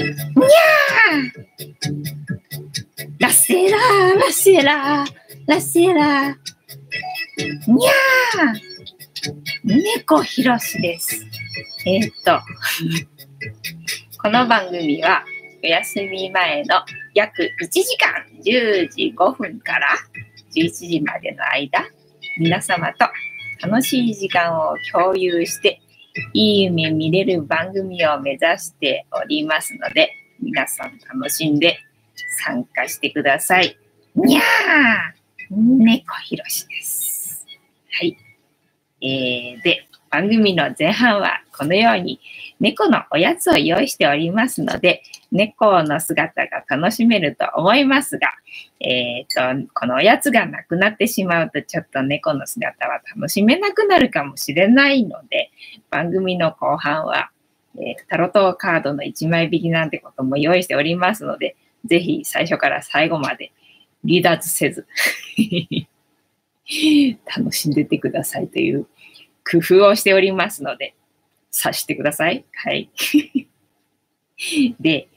にゃラセラー、ラセラー、ラセラー。にゃー猫ひろしです。えーっと、この番組はお休み前の約1時間10時5分から11時までの間、皆様と楽しい時間を共有して、いい夢見れる番組を目指しておりますので、皆さん楽しんで参加してください。にゃー猫ひろしです。はい。えー、で、番組の前半はこのように猫のおやつを用意しておりますので、猫の姿が楽しめると思いますが、えー、と、このおやつがなくなってしまうと、ちょっと猫の姿は楽しめなくなるかもしれないので、番組の後半は、えータロットカードの1枚引きなんてことも用意しておりますので、ぜひ最初から最後まで離脱せず、楽しんでてくださいという工夫をしておりますので、察してください。はい。で、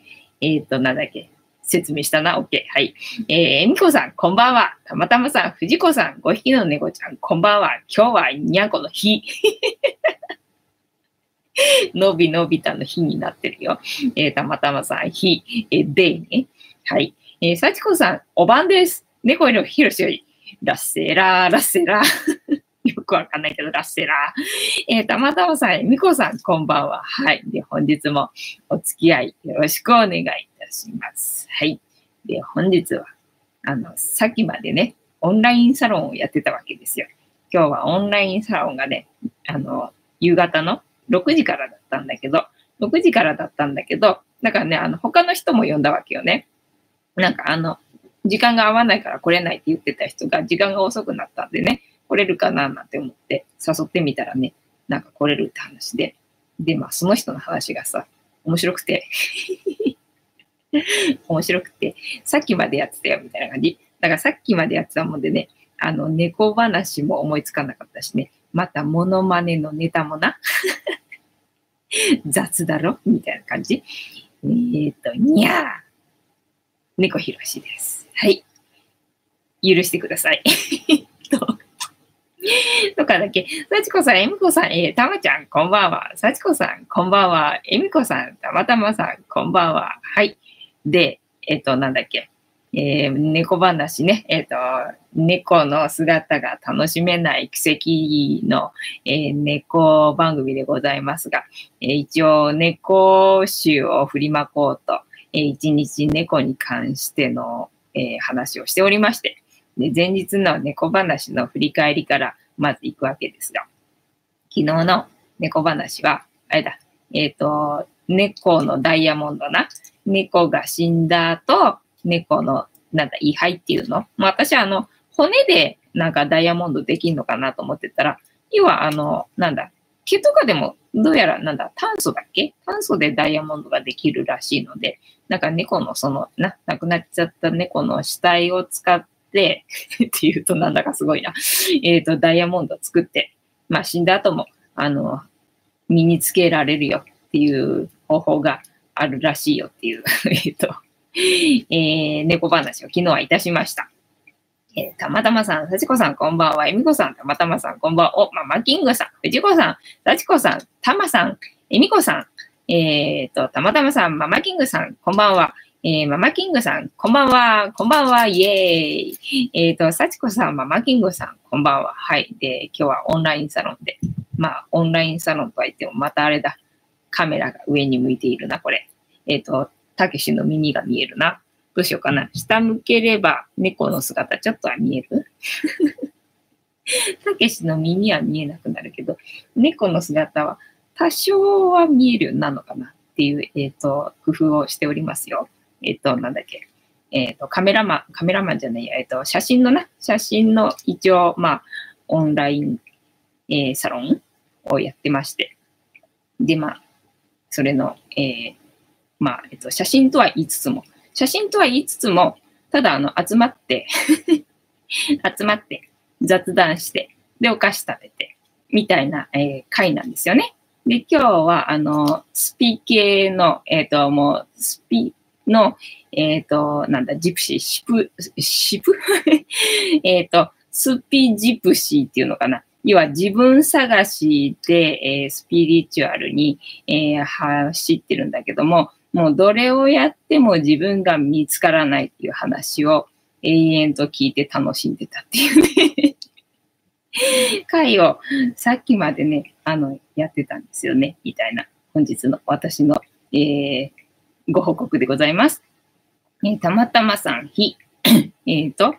えっ、と、なんだっけ？説明したな？OK。はい。えー、みこさん、こんばんは。たまたまさん、藤子さん、5匹の猫ちゃん、こんばんは。今日はにゃんこの日。のびのびたの日になってるよ。えー、たまたまさん、日、えー、でね。はい。えー、さちこさん、おばんです。猫色ひろしより、ラッセラー、ラッセラー。よくわかんないけど、ラッセラー。えー、たまたまさん、みこさん、こんばんは。はい。で、本日もお付き合いよろしくお願いいたします。はい。で、本日は、あの、さっきまでね、オンラインサロンをやってたわけですよ。今日はオンラインサロンがね、あの、夕方の6時からだったんだけど、6時からだったんだけど、だからね、あの、他の人も呼んだわけよね。なんかあの、時間が合わないから来れないって言ってた人が時間が遅くなったんでね、来れるかななんて思って誘ってみたらね、なんか来れるって話で。で、まあその人の話がさ、面白くて、面白くて、さっきまでやってたよみたいな感じ。だからさっきまでやってたもんでね、あの、猫話も思いつかなかったしね、またモノマネのネタもな、雑だろみたいな感じ。えっ、と、にゃー。猫ひろしです。はい。許してください。と とかだけ、さちこさん、えみこさん、えー、たまちゃん、こんばんは。さちこさん、こんばんは。えみこさん、たまたまさん、こんばんは。はい。で、えっ、と、なんだっけ。えー猫話ね。えっ、と、猫の姿が楽しめない奇跡の、えー猫番組でございますが、えー一応猫集を振りまこうと、えー一日猫に関しての、えー話をしておりまして、で前日の猫話の振り返りからまず行くわけですが、昨日の猫話は、あれだ、えっ、と、猫のダイヤモンドな、猫が死んだ後、猫の、なんだ、位牌っていうの？まあ、私はあの、骨でなんかダイヤモンドできるのかなと思ってたら、要はあの、なんだ、毛とかでも、どうやらなんだ、炭素だっけ？炭素でダイヤモンドができるらしいので、なんか猫のその、な、亡くなっちゃった猫の死体を使って、っていうとなんだかすごいな。えっ、と、ダイヤモンド作って、まあ死んだ後も、あの、身につけられるよっていう方法があるらしいよっていう、えっと、えー猫話を昨日はいたしました。えーたまたまさん、さちこさん、こんばんは。えみこさん、たまたまさん、こんばんは。お、ママキングさん、藤子さん、さちこさん、たまさん、えみこさん、えっ、と、たまたまさん、ママキングさん、こんばんは。えーママキングさん、こんばんは。こんばんは。イエーイ。えっ、と、さちこさん、ママキングさん、こんばんは。はい。で、今日はオンラインサロンで。まあ、オンラインサロンとは言っても、またあれだ。カメラが上に向いているな、これ。えっ、と、たけしの耳が見えるな。どうしようかな。下向ければ猫の姿ちょっとは見える？たけしの耳は見えなくなるけど、猫の姿は多少は見えるようになるのかなっていう、えっ、と、工夫をしておりますよ。えっ、と、なんだっけ。えっ、と、カメラマン、カメラマンじゃないや、えっ、と、写真のな、写真の一応、まあ、オンライン、えーサロンをやってまして。で、まあ、それの、えーまあ、えっ、と、写真とは言いつつも、写真とは言いつつも、ただ、あの、集まって、集まって、雑談して、で、お菓子食べて、みたいな、えー会なんですよね。で、今日は、あの、スピ系の、えっ、ー、と、もう、スピの、えっ、ー、と、なんだ、ジプシー、シプ、シプ？えっと、スピジプシーっていうのかな。要は自分探しで、えー、スピリチュアルに、えー、走ってるんだけども、もうどれをやっても自分が見つからないっていう話を永遠と聞いて楽しんでたっていうね 回をさっきまでね、あの、やってたんですよね、みたいな本日の私の、えー、ご報告でございます。えー、たまたまさん、ひ、えっと、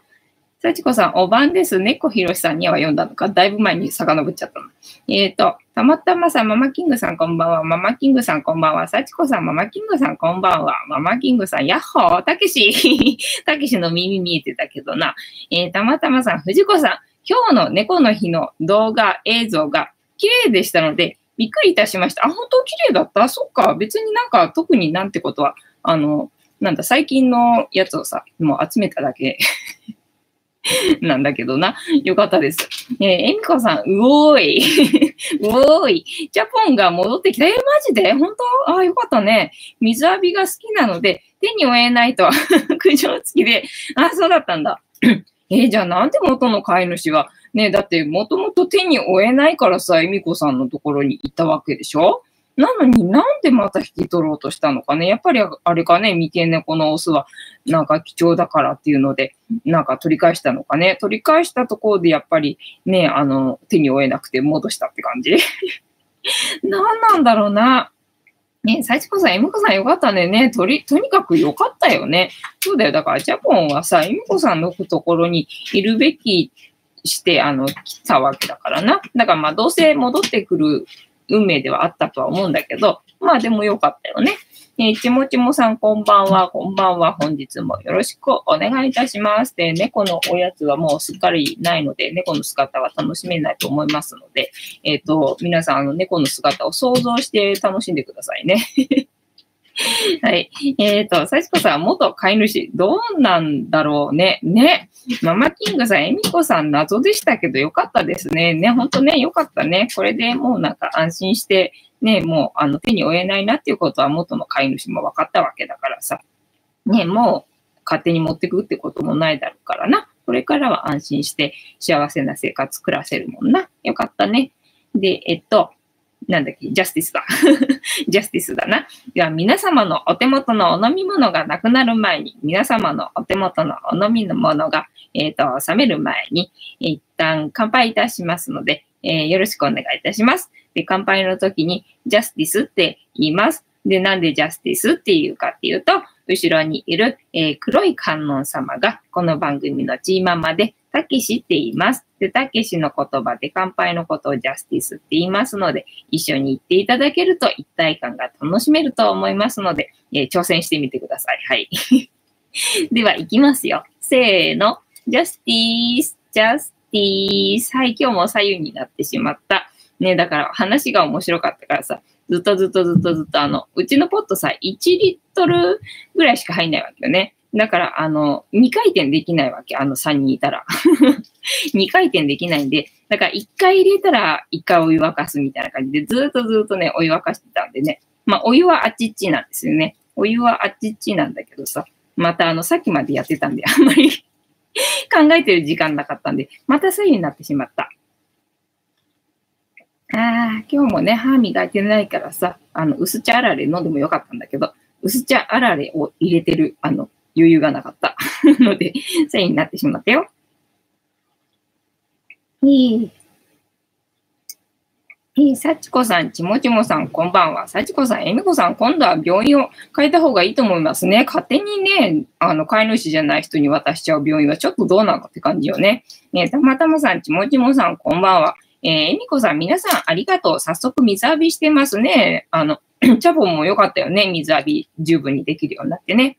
幸子さん、おばんです。猫ひろしさんには読んだのか？だいぶ前に遡っちゃったの。えっ、ー、と、たまたまさん、ママキングさんこんばんは。ママキングさんこんばんは。幸子さん、ママキングさんこんばんは。ママキングさん、やっほー、たけし。たけしの耳見えてたけどな。えー、たまたまさん、藤子さん、今日の猫の日の動画、映像が綺麗でしたので、びっくりいたしました。あ、本当綺麗だった？そっか。別になんか特になんてことは、あの、なんだ、最近のやつをさ、もう集めただけ なんだけどな。よかったです。えー、えみこさん、うおーい。うおーい。ジャポンが戻ってきた。えー、マジで？本当？あ、よかったね。水浴びが好きなので、手に負えないと、苦情付きで。あ、そうだったんだ。えー、じゃあなんで元の飼い主は、ね、だってもともと手に負えないからさ、えみこさんのところに行ったわけでしょ？なのになんでまた引き取ろうとしたのかね？やっぱりあれかね、三毛猫のオスはなんか貴重だからっていうので、なんか取り返したのかね？取り返したところでやっぱりね、あの、手に負えなくて戻したって感じ？何なんだろうな？ね、幸子さん、エムコさんよかったね。ね、とり、とにかくよかったよね。そうだよ。だから、ジャポンはさ、エムコさんのところにいるべきして、あの、来たわけだからな。だから、まあ、どうせ戻ってくる運命ではあったとは思うんだけど、まあでもよかったよね。えー、ちもちもさん、こんばんは、こんばんは。本日もよろしくお願いいたします。で、猫のおやつはもうすっかりないので、猫の姿は楽しめないと思いますので、えっ、ー、と、皆さん、あの、猫の姿を想像して楽しんでくださいね。はい。えっ、ー、と、幸子さん、元飼い主、どうなんだろうね。ね。ママキングさん、エミコさん、謎でしたけど、よかったですね。ね、ほんとね、よかったね。これでもうなんか安心して、ね、もう、あの、手に負えないなっていうことは元の飼い主も分かったわけだからさ。ね、もう、勝手に持ってくってこともないだろうからな。これからは安心して幸せな生活暮らせるもんな。よかったね。で、えっと、なんだっけ、ジャスティスだ。ジャスティスだな。では、皆様のお手元のお飲み物がなくなる前に、皆様のお手元のお飲みのものが、えっ、ー、と、冷める前に、一旦乾杯いたしますので、えー、よろしくお願いいたします。で、乾杯の時に、ジャスティスって言います。で、なんでジャスティスっていうかっていうと、後ろにいる、えー、黒い観音様が、この番組のチーママで、たけしって言います。で、たけしの言葉で乾杯のことをジャスティスって言いますので、一緒に言っていただけると一体感が楽しめると思いますので、えー、挑戦してみてください。はい。では、いきますよ。せーの。ジャスティース、ジャスティース。はい、今日も左右になってしまった。ね、だから話が面白かったからさ、ずっとずっとずっとずっとあの、うちのポットさ、1リットルぐらいしか入んないわけよね。だから、あの、2回転できないわけ。あの3人いたら。2回転できないんで、だから1回入れたら1回お湯沸かすみたいな感じで、ずっとずっとね、お湯沸かしてたんでね。まあ、お湯はあっちっちなんですよね。お湯はあっちっちなんだけどさ、またあの、さっきまでやってたんで、あんまり 考えてる時間なかったんで、また左右になってしまった。ああ、今日もね、歯磨いてないからさ、あの、薄茶あられ飲んでもよかったんだけど、薄茶あられを入れてる、あの、余裕がなかった。ので、繊維になってしまったよ。えー、えー、幸子さん、ちもちもさん、こんばんは。幸子さん、えみこさん、今度は病院を変えた方がいいと思いますね。勝手にね、あの、飼い主じゃない人に渡しちゃう病院はちょっとどうなのって感じよね。ねたまたまさん、ちもちもさん、こんばんは。えー、えみこさん、皆さんありがとう。早速水浴びしてますね。あの、チャボも良かったよね。水浴び十分にできるようになってね。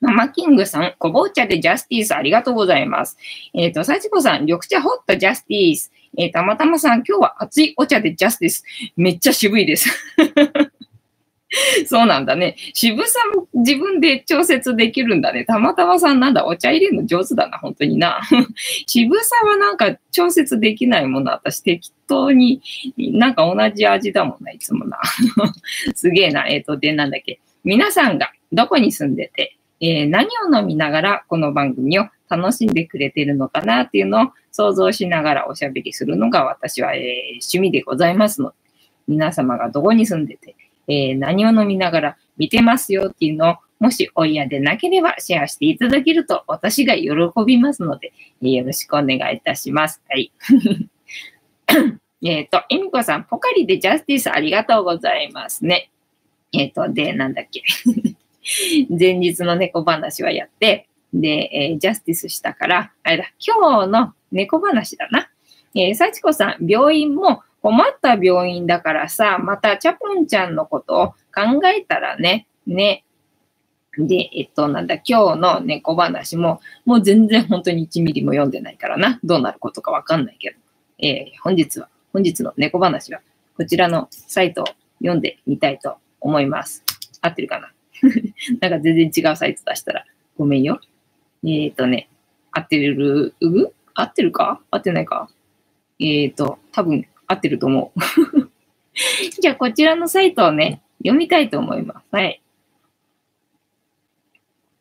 ママキングさん、こぼう茶でジャスティースありがとうございます。えっ、ー、と、幸子さん、緑茶ホットジャスティース。えー、たまたまさん、今日は熱いお茶でジャスティス。めっちゃ渋いです。そうなんだね。渋さも自分で調節できるんだね。たまたまさんなんだ、お茶入れるの上手だな、本当にな。渋さはなんか調節できないもの、私適当に、なんか同じ味だもんな、いつもな。すげえな。えっ、ー、と、で、なんだっけ。皆さんがどこに住んでて、えー、何を飲みながらこの番組を楽しんでくれてるのかなっていうのを想像しながらおしゃべりするのが私は、えー、趣味でございますので、皆様がどこに住んでて、えー、何を飲みながら見てますよっていうのを、もしお嫌でなければシェアしていただけると私が喜びますので、えー、よろしくお願いいたします。はい。えっと、えみこさん、ポカリでジャスティスありがとうございますね。えっ、ー、と、で、なんだっけ。前日の猫話はやって、で、えー、ジャスティスしたから、あれだ、今日の猫話だな。えー、幸子さん、病院も困った病院だからさ、またチャポンちゃんのことを考えたらね、ね。で、えっと、なんだ、今日の猫話も、もう全然本当に1ミリも読んでないからな。どうなることかわかんないけど。えー、本日は、本日の猫話は、こちらのサイトを読んでみたいと思います。合ってるかな？なんか全然違うサイト出したらごめんよ。えっ、ー、とね、合ってる、う合ってるか？合ってないか？えっ、ー、と、多分合ってると思う。じゃあ、こちらのサイトをね、読みたいと思います。はい。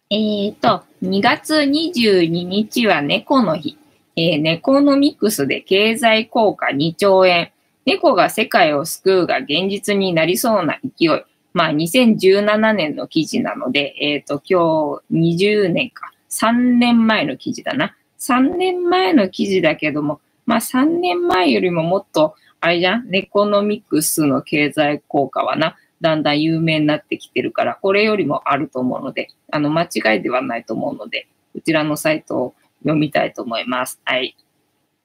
えっ、ー、と、2月22日は猫の日。えー、ネコノミクスで経済効果2兆円。猫が世界を救うが現実になりそうな勢い。まあ、2017年の記事なので、えっ、ー、と、今日20年か。3年前の記事だな。3年前の記事だけども、まあ3年前よりももっと、あれじゃん、ネコノミクスの経済効果はな、だんだん有名になってきてるから、これよりもあると思うので、あの、間違いではないと思うので、こちらのサイトを読みたいと思います。はい。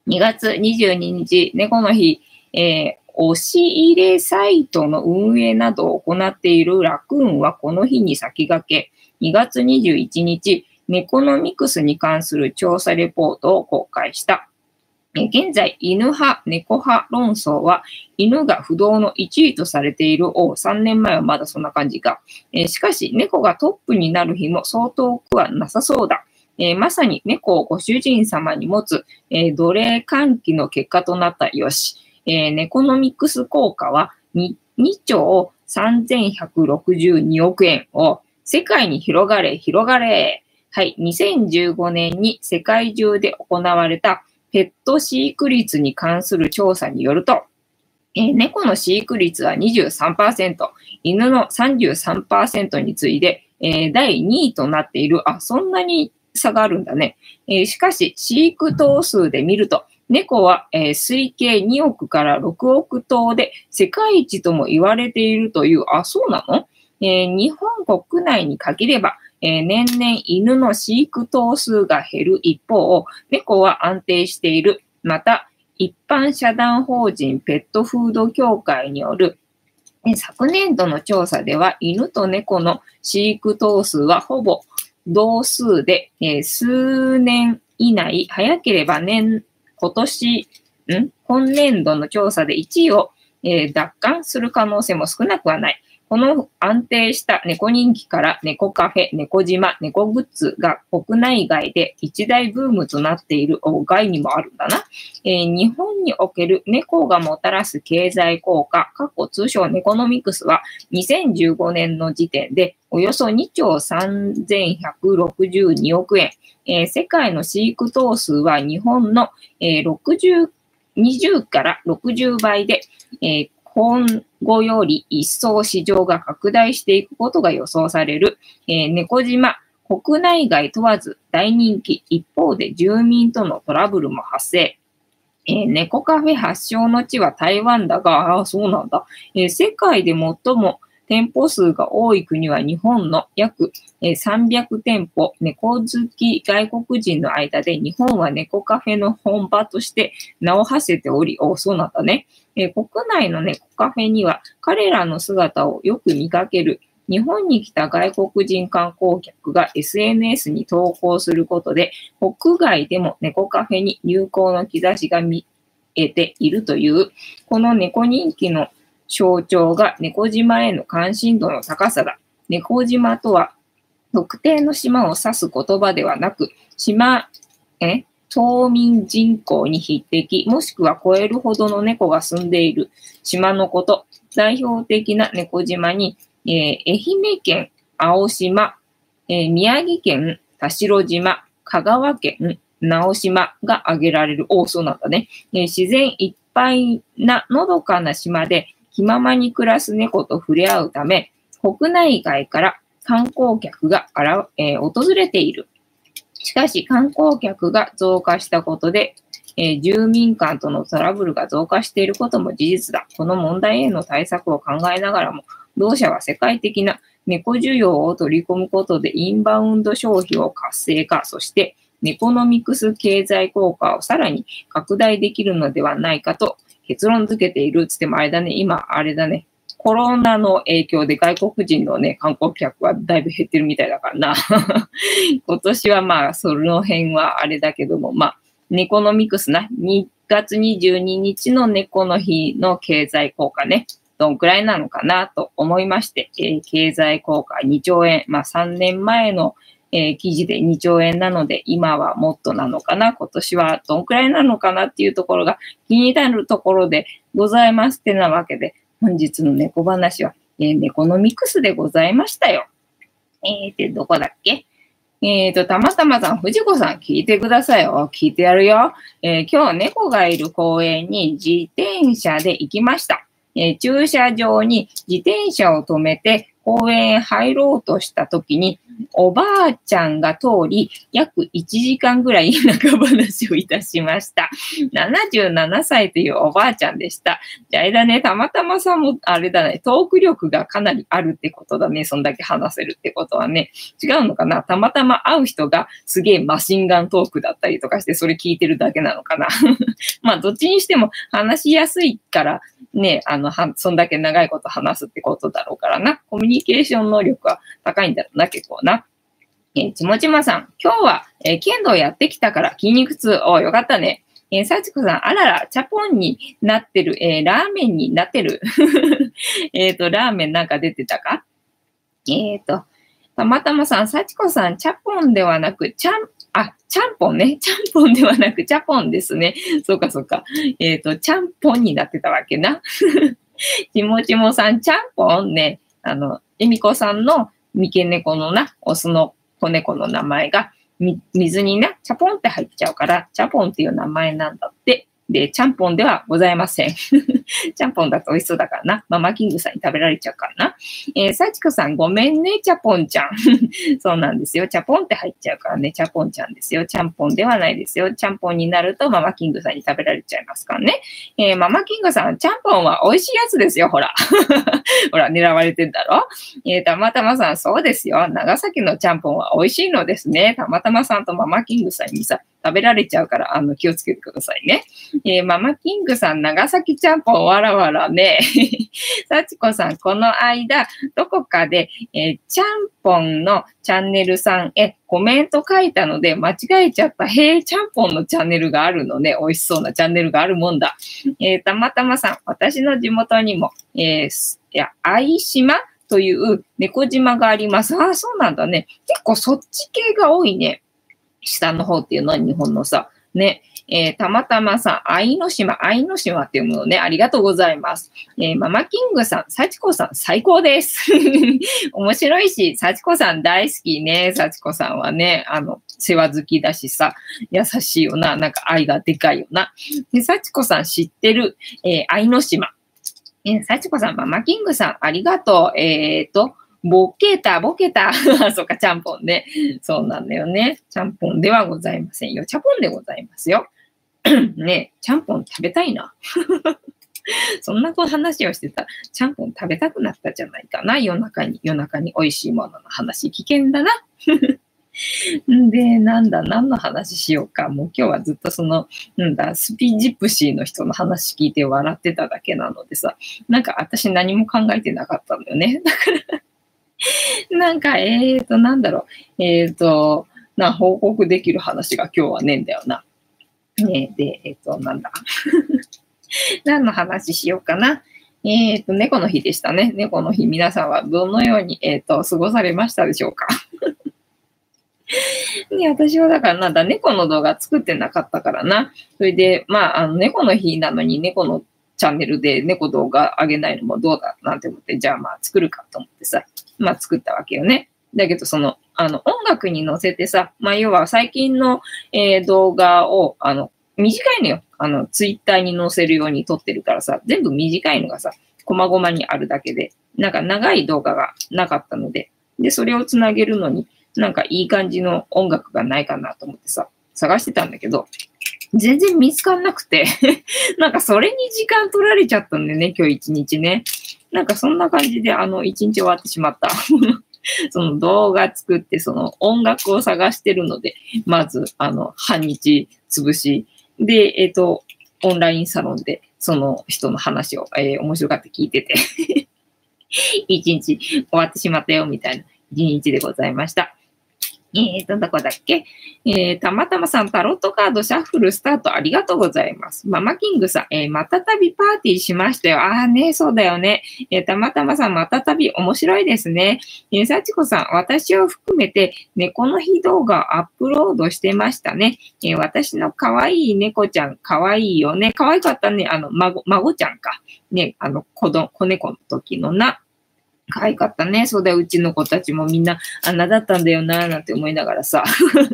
2月22日、猫の日、えー、押し入れサイトの運営などを行っているラクーンはこの日に先駆け、2月21日、ネコノミクスに関する調査レポートを公開した。現在、犬派、猫派論争は、犬が不動の1位とされているを、3年前はまだそんな感じか。えしかし、猫がトップになる日も相当くはなさそうだ。えまさに猫をご主人様に持つ、え奴隷喚起の結果となったよし。えネコノミクス効果は 2, 2兆3162億円を世界に広がれ、広がれ。はい、2015年に世界中で行われたペット飼育率に関する調査によると、えー、猫の飼育率は23%、犬の33%に次いで、えー、第2位となっている。あ、そんなに差があるんだね。えー、しかし、飼育頭数で見ると、猫は、えー、推計2億から6億頭で世界一とも言われているという、あ、そうなの、えー、日本国内に限れば、えー、年々犬の飼育頭数が減る一方、猫は安定している。また、一般社団法人ペットフード協会による昨年度の調査では犬と猫の飼育頭数はほぼ同数で、えー、数年以内、早ければ年、今年、ん？今年度の調査で1位を、えー、奪還する可能性も少なくはない。この安定した猫人気から猫カフェ、猫島、猫グッズが国内外で一大ブームとなっている外にもあるんだな。えー、日本における猫がもたらす経済効果、過去通称ネコノミクスは2015年の時点でおよそ2兆3162億円。えー、世界の飼育頭数は日本の、えー、60 20から60倍で、えー、今後より一層市場が拡大していくことが予想される、えー、猫島、国内外問わず大人気、一方で住民とのトラブルも発生。えー、猫カフェ発祥の地は台湾だが、ああ、そうなんだ、えー、世界で最も店舗数が多い国は日本の約300店舗、猫好き外国人の間で日本は猫カフェの本場として名を馳せており、おそうなんだね。え国内の猫カフェには彼らの姿をよく見かける日本に来た外国人観光客が SNS に投稿することで、国外でも猫カフェに流行の兆しが見えているという、この猫人気の象徴が猫島への関心度の高さだ。猫島とは特定の島を指す言葉ではなく、島、え島民人口に匹敵、もしくは超えるほどの猫が住んでいる島のこと。代表的な猫島に、えー、愛媛県青島、えー、宮城県田代島、香川県直島が挙げられる。おそうなんだね、えー、自然いっぱいなのどかな島で気ままに暮らす猫と触れ合うため、国内外から観光客があら、えー、訪れている。しかし、観光客が増加したことで、えー、住民間とのトラブルが増加していることも事実だ。この問題への対策を考えながらも、同社は世界的な猫需要を取り込むことでインバウンド消費を活性化、そしてネコノミクス経済効果をさらに拡大できるのではないかと結論付けているつってもあれだね、今あれだね、コロナの影響で外国人のね、観光客はだいぶ減ってるみたいだからな。今年はまあ、その辺はあれだけども、まあ、ネコノミクスな、2月22日の猫の日の経済効果ね、どんくらいなのかなと思いまして、えー、経済効果2兆円、まあ3年前の、えー、記事で2兆円なので、今はもっとなのかな、今年はどんくらいなのかなっていうところが気になるところでございますってなわけで、本日の猫話は、えー、ネコノミクスでございましたよ。えー、で、どこだっけ？えっ、ー、と、たまたまさん、藤子さん、聞いてくださいよ。聞いてやるよ。えー、今日、猫がいる公園に自転車で行きました。えー、駐車場に自転車を止めて公園へ入ろうとした時に、おばあちゃんが通り、約1時間ぐらい田舎話をいたしました。77歳というおばあちゃんでした。じゃあ、あれだね、たまたまさんも、あれだね、トーク力がかなりあるってことだね。そんだけ話せるってことはね。違うのかな？たまたま会う人がすげえマシンガントークだったりとかして、それ聞いてるだけなのかな？まあ、どっちにしても話しやすいから、ね、あの、は、そんだけ長いこと話すってことだろうからな。コミュニケーション能力は高いんだろうな、結構な。えー、ちもちまさん、今日は、えー、剣道やってきたから筋肉痛。およかったね。えー、さちこさん、あらら、チャポンになってる、えー、ラーメンになってる。えっと、ラーメンなんか出てたか？えっ、ー、と、たまたまさん、さちこさん、チャポンではなく、チャン、あ、ちゃんぽんね。ちゃんぽんではなく、ちゃぽんですね。そうか、そうか。えっ、ー、と、ちゃんぽんになってたわけな。ちもちもさん、ちゃんぽんね。あの、えみこさんの三毛猫のな、オスの子猫の名前が、水にな、ちゃぽんって入っちゃうから、ちゃぽんっていう名前なんだって。で、ちゃんぽんではございません。ちゃんぽんだと美味しそうだからな。ママキングさんに食べられちゃうからな。えー、さちこさんごめんね、チャポンちゃん。そうなんですよ。チャポンって入っちゃうからね、チャポンちゃんですよ。ちゃんぽんではないですよ。ちゃんぽんになるとママキングさんに食べられちゃいますからね。えー、ママキングさん、ちゃんぽんは美味しいやつですよ、ほら。ほら、狙われてんだろえー、たまたまさん、そうですよ。長崎のちゃんぽんは美味しいのですね。たまたまさんとママキングさんにさ、食べられちゃうから、あの、気をつけてくださいね。えー、ママキングさん、長崎ちゃんぽんわらわらね。幸子さん、この間、どこかで、えー、ちゃんぽんのチャンネルさんへコメント書いたので、間違えちゃった。へえ、ちゃんぽんのチャンネルがあるのね。美味しそうなチャンネルがあるもんだ。えー、たまたまさん、私の地元にも、えー、いや、愛島という猫島があります。ああ、そうなんだね。結構そっち系が多いね。下の方っていうのは日本のさ、ね、えー、たまたまさん、愛の島、愛の島っていうものね、ありがとうございます。えー、ママキングさん、幸子さん、最高です。面白いし、幸子さん大好きね。幸子さんはね、あの、世話好きだしさ、優しいよな、なんか愛がでかいよな。で、幸子さん知ってる、えー、愛の島。えー、幸子さん、ママキングさん、ありがとう。えっ、ー、と、ボケた、ボケた。そうか、ちゃんぽんね。そうなんだよね。ちゃんぽんではございませんよ。ちゃぽんでございますよ。ねちゃんぽん食べたいな。そんなこう話をしてたら、ちゃんぽん食べたくなったじゃないかな。夜中に、夜中に美味しいものの話、危険だな。で、なんだ、何の話しようか。もう今日はずっとその、なんだ、スピジプシーの人の話聞いて笑ってただけなのでさ、なんか私何も考えてなかったんだよね。だから なんか、えーと、なんだろう。えーと、な、報告できる話が今日はねえんだよな。ねで、えっ、ー、と、なんだ。何の話しようかな。えっ、と、猫の日でしたね。猫の日、皆さんはどのように、えっ、と、過ごされましたでしょうか ね、私はだからなんだ、猫の動画作ってなかったからな。それで、まあ、あの、猫の日なのに猫のチャンネルで猫動画上げないのもどうだなんて思って、じゃあまあ作るかと思ってさ、まあ作ったわけよね。だけど、その、あの、音楽に乗せてさ、まあ要は最近の、えー、動画を、あの、短いのよ。あの、ツイッターに載せるように撮ってるからさ、全部短いのがさ、細々にあるだけで、なんか長い動画がなかったので、で、それをつなげるのに、なんかいい感じの音楽がないかなと思ってさ、探してたんだけど、全然見つかんなくて なんかそれに時間取られちゃったんだよね、今日一日ね。なんかそんな感じで、あの、一日終わってしまった その動画作って、その音楽を探してるので、まず、あの、半日潰し、で、えっ、ー、と、オンラインサロンで、その人の話を、えー、面白がって聞いてて 一日終わってしまったよ、みたいな一日でございました。えっ、ー、と、どこだっけ？えー、たまたまさん、タロットカードシャッフルスタートありがとうございます。ママキングさん、えー、またたびパーティーしましたよ。ああね、そうだよね。えー、たまたまさん、またたび面白いですね。えー、さちこさん、私を含めて猫の日動画アップロードしてましたね。えー、私の可愛い猫ちゃん、可愛いよね。可愛かったね。あの、孫、孫ちゃんか。ね、あの、子供、子猫の時のな。可愛かったね。そうだよ。うちの子たちもみんなあんなだったんだよな、なんて思いながらさ、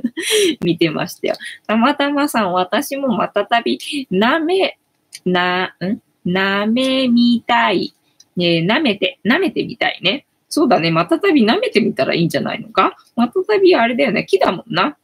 見てましたよ。たまたまさん、私もまたたび、なめ、な、ん？なめみたい。ねえ舐めて、舐めてみたいね。そうだね。またたび舐めてみたらいいんじゃないのか？またたびあれだよね。木だもんな。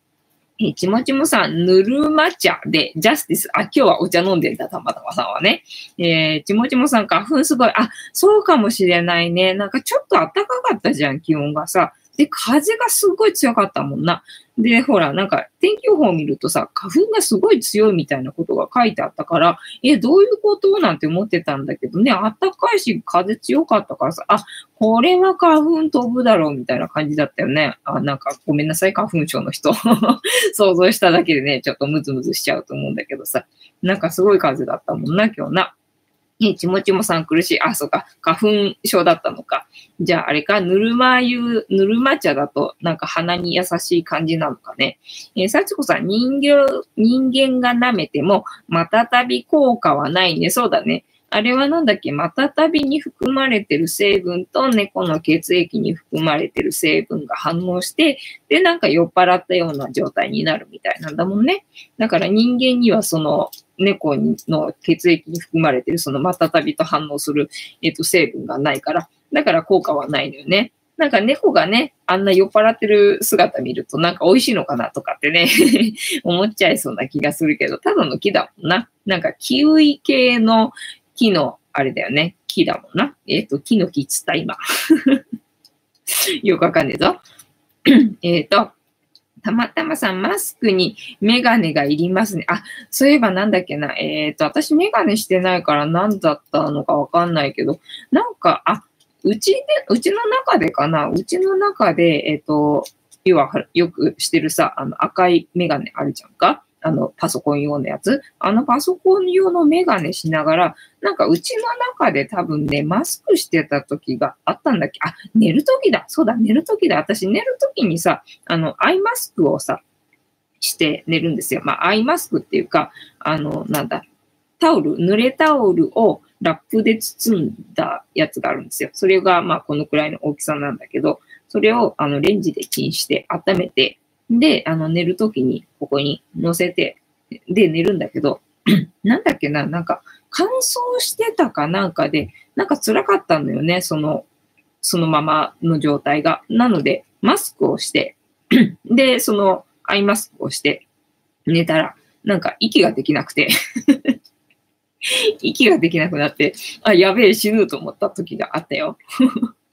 えちもちもさん、ぬるま茶で、ジャスティス。あ、今日はお茶飲んでんだ、たまたまさんはね。えー、ちもちもさん、花粉すごい。あ、そうかもしれないね。なんかちょっと暖かかったじゃん、気温がさ。で、風がすごい強かったもんな。で、ほら、なんか、天気予報を見るとさ、花粉がすごい強いみたいなことが書いてあったから、え、どういうことなんて思ってたんだけどね、あったかいし、風強かったからさ、あ、これは花粉飛ぶだろうみたいな感じだったよね。あ、なんか、ごめんなさい、花粉症の人。想像しただけでね、ちょっとムズムズしちゃうと思うんだけどさ、なんかすごい風だったもんな、今日な。え、ちもちもさん苦しい。あ、そうか。花粉症だったのか。じゃあ、あれか、ぬるま湯、ぬるま茶だと、なんか鼻に優しい感じなのかね。えー、幸子さん、人形、人間が舐めても、またたび効果はないね。そうだね。あれはなんだっけ、またたびに含まれてる成分と猫の血液に含まれてる成分が反応して、で、なんか酔っ払ったような状態になるみたいなんだもんね。だから人間にはその猫の血液に含まれてるそのまたたびと反応する、えっ、と、成分がないから、だから効果はないのよね。なんか猫がね、あんな酔っ払ってる姿見るとなんか美味しいのかなとかってね思っちゃいそうな気がするけど、ただの木だもんな。なんかキウイ系の木の、あれだよね。木だもんな。えっ、ー、と、木の木っつった今。よくわかんねえぞ。えっと、たまたまさん、マスクにメガネがいりますね。あ、そういえばなんだっけな。えっ、ー、と、私メガネしてないから何だったのかわかんないけど、なんか、あ、うちで、うちの中でかな。うちの中で、えっ、ー、と、要はよくしてるさ、あの赤いメガネあるじゃんか。あの、パソコン用のやつ。あのパソコン用のメガネしながら、なんかうちの中で多分ね、マスクしてた時があったんだっけ？あ、寝る時だ。そうだ、寝る時だ。私寝る時にさ、あの、アイマスクをさ、して寝るんですよ。まあ、アイマスクっていうか、あの、なんだ、タオル、濡れタオルをラップで包んだやつがあるんですよ。それが、まあ、このくらいの大きさなんだけど、それを、あの、レンジでチンして温めて、で、あの、寝るときにここに乗せて、で、寝るんだけど、なんだっけな、なんか、乾燥してたかなんかで、なんか辛かったのよね、その、そのままの状態が。なので、マスクをして、で、その、アイマスクをして寝たら、なんか息ができなくて 息ができなくなって、あ、やべえ、死ぬと思った時があったよ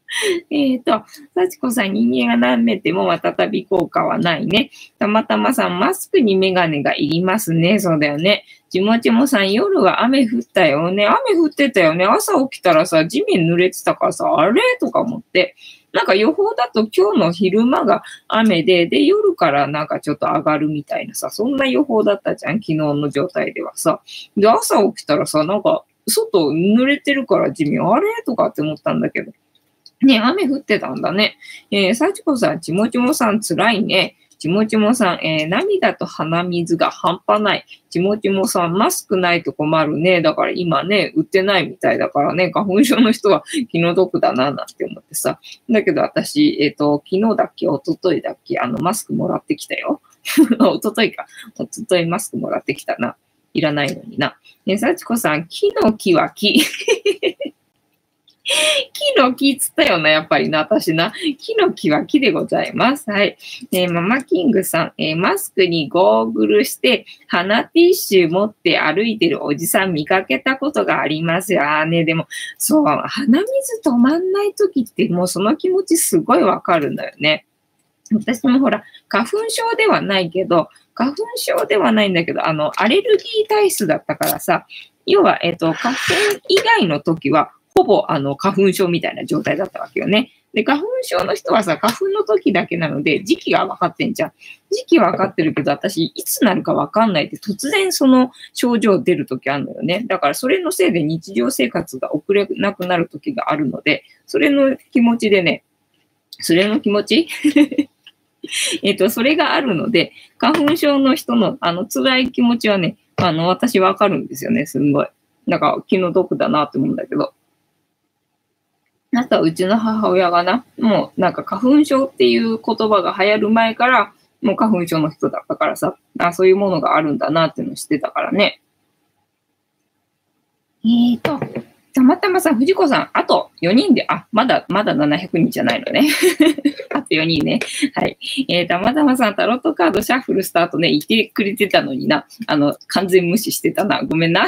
えっと、幸子さん、人間が舐めても再び効果はないね。たまたまさん、マスクにメガネがいりますね。そうだよね。ちもちもさん、夜は雨降ったよね。雨降ってたよね。朝起きたらさ、地面濡れてたからさ、あれ？とか思って。なんか予報だと今日の昼間が雨で、で、夜からなんかちょっと上がるみたいなさ、そんな予報だったじゃん。昨日の状態ではさ。で、朝起きたらさ、なんか外濡れてるから地味、あれ？とかって思ったんだけど。ね、雨降ってたんだね。えー、幸子さん、ちもちもさん、辛いね。ちもちもさん、えー、涙と鼻水が半端ない。ちもちもさん、マスクないと困るね。だから今ね、売ってないみたいだからね、花粉症の人は気の毒だな、なんて思ってさ。だけど私、えっ、ー、と、昨日だっけ、一昨日だっけ、あの、マスクもらってきたよ。一昨日か。一昨日マスクもらってきたな。いらないのにな。ね、幸子さん、木の木は木。木の木つったよな、やっぱりな、私な。木の木は木でございます。はい。えー、ママキングさん、えー、マスクにゴーグルして、鼻ティッシュ持って歩いてるおじさん見かけたことがありますよ。あね、でも、そう、鼻水止まんない時ってもうその気持ちすごいわかるんだよね。私もほら、花粉症ではないけど、花粉症ではないんだけど、あの、アレルギー体質だったからさ、要は、えっ、と、花粉以外の時は、ほぼあの花粉症みたいな状態だったわけよね。で、花粉症の人はさ、花粉の時だけなので、時期が分かってんじゃん。時期分かってるけど、私、いつなるか分かんないって、突然その症状出る時あるのよね。だから、それのせいで日常生活が遅れなくなる時があるので、それの気持ちでね、それの気持ち？えっと、それがあるので、花粉症の人のあの辛い気持ちはね、あの、私わかるんですよね、すんごい。なんか気の毒だなって思うんだけど。あとはうちの母親がな、もうなんか花粉症っていう言葉が流行る前から、もう花粉症の人だったからさ、あそういうものがあるんだなっていうのを知ってたからね。えーと、たまたまさ、藤子さん、あと4人で、あ、まだ、まだ700人じゃないのね。あと4人ね。はい。えー、たまたまさん、タロットカードシャッフルスタートね、言ってくれてたのにな。あの、完全無視してたな。ごめんな。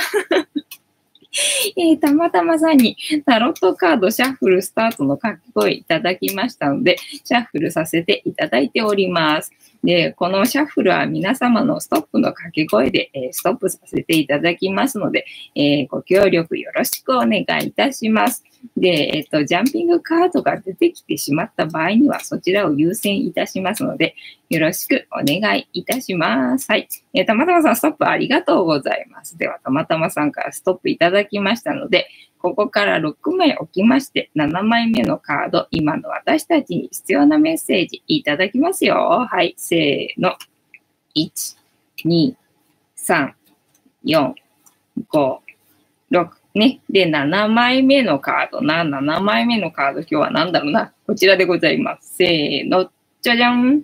えー、たまたまさんにタロットカードシャッフルスタートの掛け声いただきましたので、シャッフルさせていただいております。で、このシャッフルは皆様のストップの掛け声で、えー、ストップさせていただきますので、えー、ご協力よろしくお願いいたします。で、えっ、と、ジャンピングカードが出てきてしまった場合には、そちらを優先いたしますので、よろしくお願いいたします。はい。えー、たまたまさん、ストップありがとうございます。では、たまたまさんからストップいただきましたので、ここから6枚置きまして、7枚目のカード、今の私たちに必要なメッセージいただきますよ。はい、せーの。1、2、3、4、5、6、ね。で、7枚目のカードな。7枚目のカード、今日は何だろうな。こちらでございます。せーの。じゃじゃん。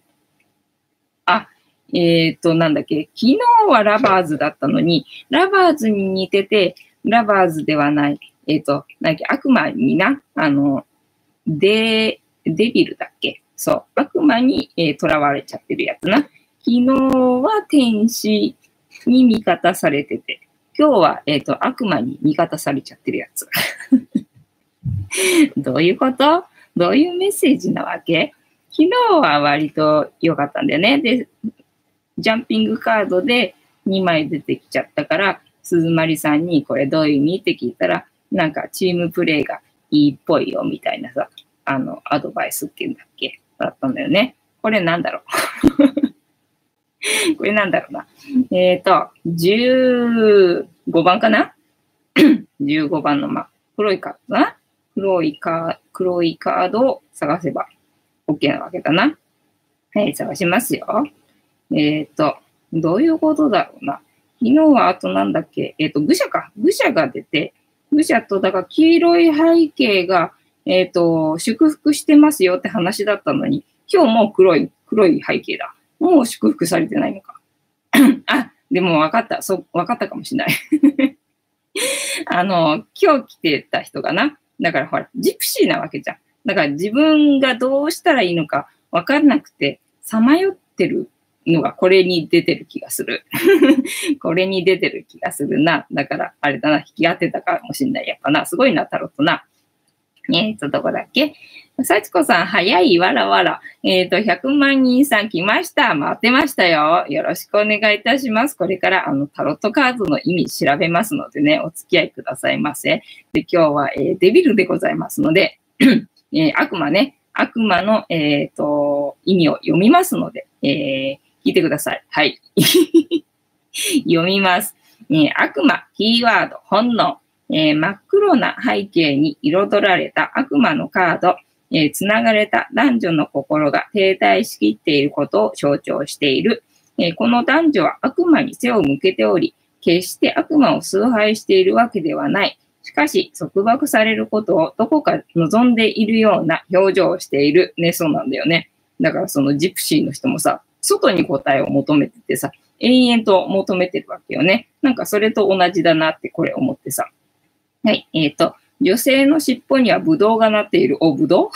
あ、えっ、ー、と、なんだっけ。昨日はラバーズだったのに、ラバーズに似てて、ラバーズではない。えっ、ー、と、なんだっけ、悪魔にな、あの、デ、デビルだっけそう。悪魔に、えー、囚われちゃってるやつな。昨日は天使に味方されてて、今日は、えっ、ー、と、悪魔に味方されちゃってるやつ。どういうこと？どういうメッセージなわけ？昨日は割と良かったんだよね。で、ジャンピングカードで2枚出てきちゃったから、鈴まりさんにこれどういう意味？って聞いたら、なんかチームプレイがいいっぽいよみたいなさ、あの、アドバイスっていうんだっけ？だったんだよね。これなんだろう？これなんだろうな。えっ、ー、と、15番かな ?15 番の、ま、黒いカードな？黒いカ黒いカードを探せば OK なわけだな。はい、探しますよ。えっ、ー、と、どういうことだろうな？昨日はあとなんだっけ？えっ、ー、と、愚者か。愚者が出て、愚者と、だから黄色い背景が、えっ、ー、と、祝福してますよって話だったのに、今日も黒い、黒い背景だ。もう祝福されてないのか。あ、でも分かった。そう、分かったかもしれない あの、今日来てた人がな。だからほら、ジプシーなわけじゃん。だから自分がどうしたらいいのか分からなくて、さまよってるのがこれに出てる気がする。これに出てる気がするな。だから、あれだな、引き当てたかもしんない。やっぱな、すごいな、タロットな。えっ、ー、と、どこだっけ幸子さん、早い、わらわら。えっ、ー、と、100万人さん来ました。待ってましたよ。よろしくお願いいたします。これから、あの、タロットカードの意味調べますのでね、お付き合いくださいませ。で、今日は、えー、デビルでございますので、えー、悪魔ね、悪魔の、えっ、ー、と、意味を読みますので、え聞いてください。はい。読みます。え悪魔、キーワード、本能。えー、真っ黒な背景に彩られた悪魔のカード、えー、つながれた男女の心が停滞しきっていることを象徴している。えー、この男女は悪魔に背を向けており、決して悪魔を崇拝しているわけではない。しかし、束縛されることをどこか望んでいるような表情をしている。ね、そうなんだよね。だからそのジプシーの人もさ、外に答えを求めててさ、延々と求めてるわけよね。なんかそれと同じだなってこれ思ってさ。はい。えっ、ー、と、女性の尻尾にはブドウがなっている。お、ブドウ？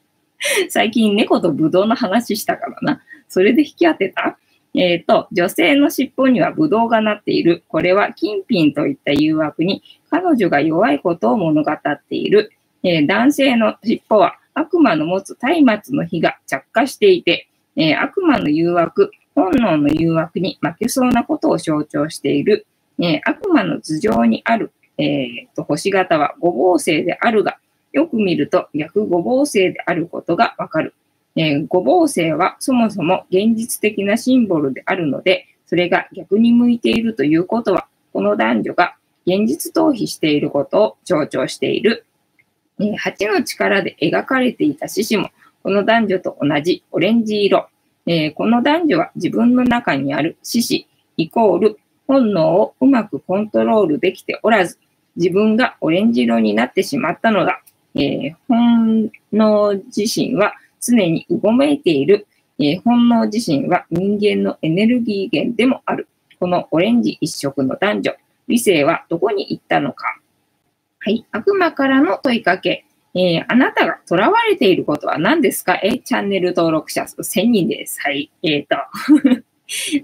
最近猫とブドウの話したからな。それで引き当てた？えっ、ー、と、女性の尻尾にはブドウがなっている。これは金品といった誘惑に彼女が弱いことを物語っている。えー、男性の尻尾は悪魔の持つ松明の火が着火していて、えー、悪魔の誘惑、本能の誘惑に負けそうなことを象徴している。え悪魔の頭上にあるえー、と星型は五芒星であるが、よく見ると逆五芒星であることがわかる。え、五芒星はそもそも現実的なシンボルであるので、それが逆に向いているということは、この男女が現実逃避していることを象徴している。えー、8の力で描かれていた獅子も、この男女と同じオレンジ色。えー、この男女は自分の中にある獅子イコール本能をうまくコントロールできておらず、自分がオレンジ色になってしまったのだ。えー、本能自身は常にうごめいている。えー、本能自身は人間のエネルギー源でもある。このオレンジ一色の男女、理性はどこに行ったのか。はい。悪魔からの問いかけ。えー、あなたが囚われていることは何ですか？えチャンネル登録者数1000人です。はい。えっ、ー、と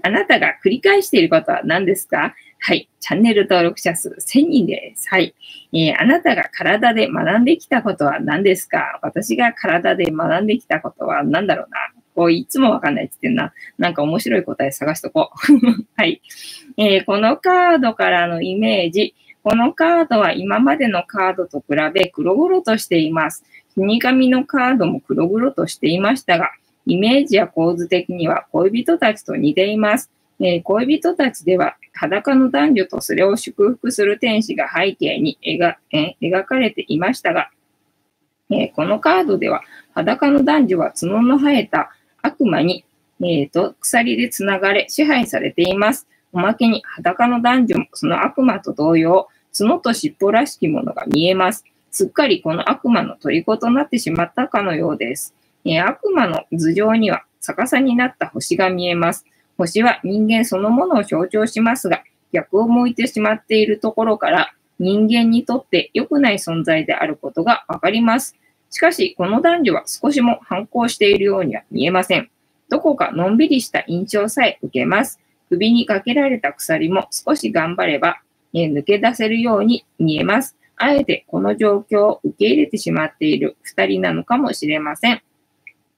あなたが繰り返していることは何ですか？はい。チャンネル登録者数1000人です。はい。えー、あなたが体で学んできたことは何ですか？私が体で学んできたことは何だろうな？こう、いつもわかんないって言ってんな。なんか面白い答え探しとこう。はい、えー、このカードからのイメージ。このカードは今までのカードと比べ黒々としています。死神のカードも黒々としていましたが、イメージや構図的には恋人たちと似ています。えー、恋人たちでは裸の男女とそれを祝福する天使が背景に描,、えー、描かれていましたが、えー、このカードでは裸の男女は角の生えた悪魔に、えーと、鎖でつながれ支配されています。おまけに裸の男女もその悪魔と同様、角と尻尾らしきものが見えます。すっかりこの悪魔の虜となってしまったかのようです。えー、悪魔の頭上には逆さになった星が見えます。星は人間そのものを象徴しますが、逆を向いてしまっているところから人間にとって良くない存在であることがわかります。しかし、この男女は少しも反抗しているようには見えません。どこかのんびりした印象さえ受けます。首にかけられた鎖も少し頑張れば、え抜け出せるように見えます。あえてこの状況を受け入れてしまっている二人なのかもしれません。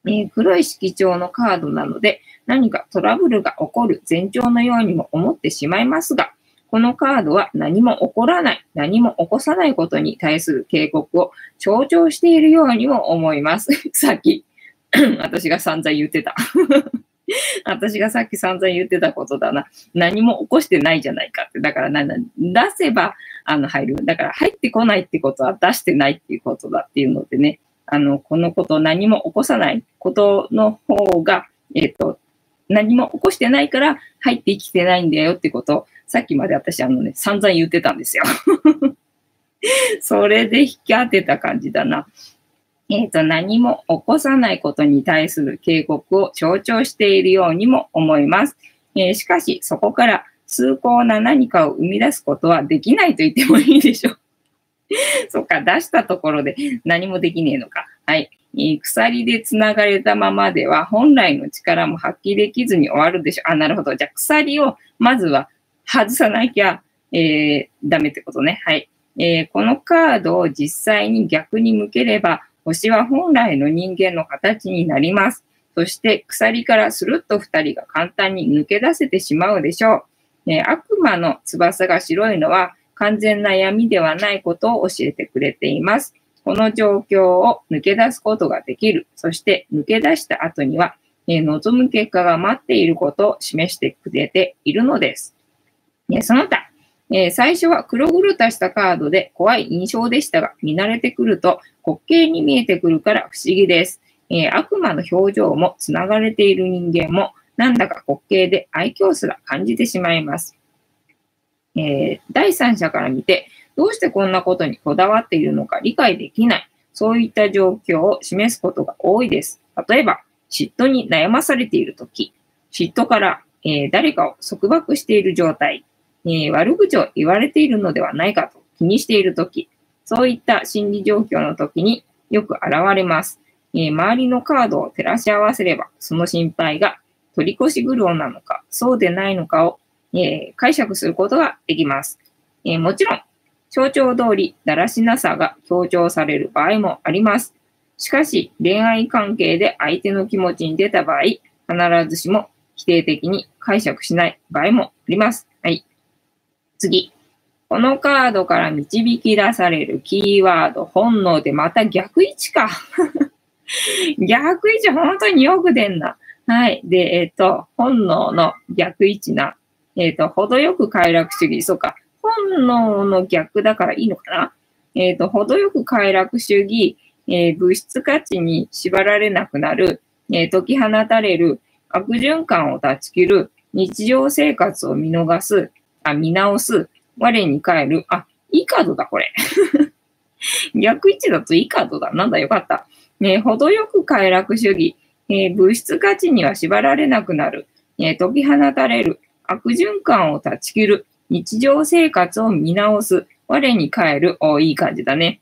えー、黒い色調のカードなので、何かトラブルが起こる前兆のようにも思ってしまいますが、このカードは何も起こらない、何も起こさないことに対する警告を象徴しているようにも思います。さっき、私が散々言ってた。私がさっき散々言ってたことだな。何も起こしてないじゃないかって。だから何、出せば、あの、入る。だから入ってこないってことは出してないっていうことだっていうのでね、あの、このこと何も起こさないことの方が、えっ、ー、と、何も起こしてないから入ってきてないんだよってこと、さっきまで私あのね、散々言ってたんですよ。それで引き当てた感じだな。えっ、ー、と、何も起こさないことに対する警告を象徴しているようにも思います。えー、しかし、そこから崇高な何かを生み出すことはできないと言ってもいいでしょう。そっか、出したところで何もできねえのか。はい。鎖で繋がれたままでは本来の力も発揮できずに終わるでしょう。あ、なるほど。じゃあ鎖をまずは外さなきゃ、えー、ダメってことね。はい。えー、このカードを実際に逆に向ければ、星は本来の人間の形になります。そして鎖からスルッと二人が簡単に抜け出せてしまうでしょう。えー、悪魔の翼が白いのは完全な闇ではないことを教えてくれています。この状況を抜け出すことができる。そして抜け出した後には、え望む結果が待っていることを示してくれているのです。ね、その他、え、最初は黒々としたカードで怖い印象でしたが、見慣れてくると滑稽に見えてくるから不思議です。え、悪魔の表情も繋がれている人間もなんだか滑稽で愛嬌すら感じてしまいます。えー、第三者から見て、どうしてこんなことにこだわっているのか理解できない。そういった状況を示すことが多いです。例えば、嫉妬に悩まされているとき、嫉妬から、えー、誰かを束縛している状態、えー、悪口を言われているのではないかと気にしているとき、そういった心理状況のときによく現れます。えー、周りのカードを照らし合わせれば、その心配が取り越し苦労なのか、そうでないのかを、えー、解釈することができます。えー、もちろん、象徴通りだらしなさが強調される場合もあります。しかし、恋愛関係で相手の気持ちに出た場合、必ずしも否定的に解釈しない場合もあります。はい。次。このカードから導き出されるキーワード、本能でまた逆位置か。逆位置本当によく出んな。はい。で、えっ、と、本能の逆位置な、えっ、ー、と、程よく快楽主義。そうか。本能の逆だからいいのかな？えっ、ー、と、程よく快楽主義、え物質価値に縛られなくなる、え解き放たれる、悪循環を断ち切る、日常生活を見逃す、あ、見直す、我に返る。あ、いいカードだ、これ。逆位置だといいカードだ。なんだ、よかった。ね、程よく快楽主義、えー、物質価値には縛られなくなる、えー、解き放たれる、悪循環を断ち切る、日常生活を見直す、我に帰る、おいい感じだね。